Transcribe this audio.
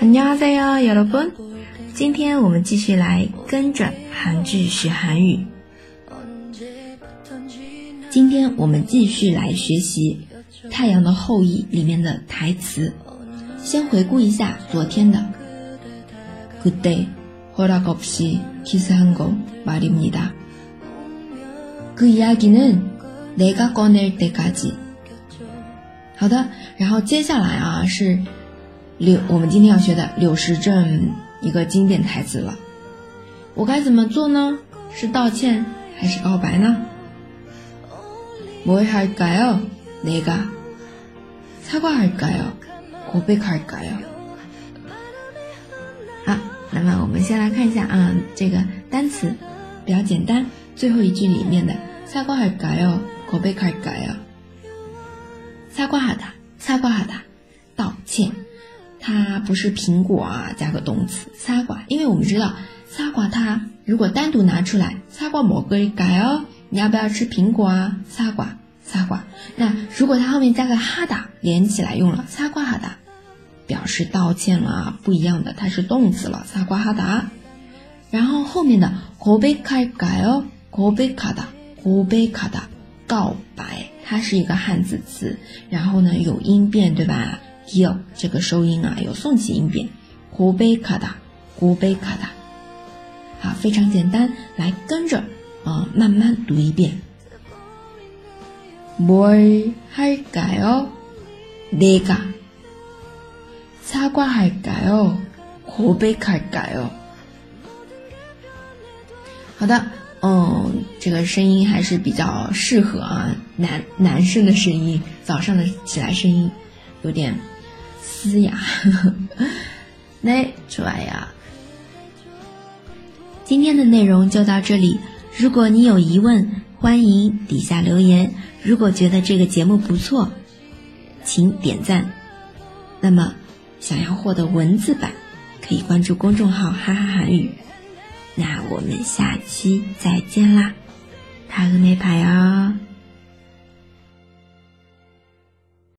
안녕하세요여러분今天我们继续来跟着韩剧学韩语。今天我们继续来学习《太阳的后裔》里面的台词。先回顾一下昨天的。그때허락없이키스한거말입니다 그이야기는내가꺼낼때까지好的，然后接下来啊是 柳，我们今天要学的柳时镇一个经典台词了。我该怎么做呢？是道歉还是告白呢？뭘할까요내가사과할까요고백할까요好，那么我们先来看一下啊，这个单词比较简单，最后一句里面的사과할까요고백할까요擦瓜哈达，擦瓜哈达，道歉， 它不是苹果啊，加个动词擦瓜，因为我们知道擦瓜它如果单独拿出来，擦瓜某个改哦，你要不要吃苹果啊？擦瓜，擦瓜。那如果它后面加个哈达，连起来用了擦瓜哈达，表示道歉了，不一样的，它是动词了，擦瓜哈达。然后后面的고백할改哦，고백卡达，고백卡达，告白。它是一个汉字词，然后呢有音变，对吧？ 有这个收音啊，有送气音变。湖北卡达，湖北卡达，好，非常简单，来跟着啊，慢慢读一遍。뭘할까요내가사과할까요고백할까요好的。嗯，这个声音还是比较适合啊，男男生的声音，早上的起来声音有点 嘶哑。那出来呀，今天的内容就到这里。如果你有疑问，欢迎底下留言。如果觉得这个节目不错，请点赞。那么，想要获得文字版，可以关注公众号“哈哈韩语”。那我们下期再见啦，他和那排哦。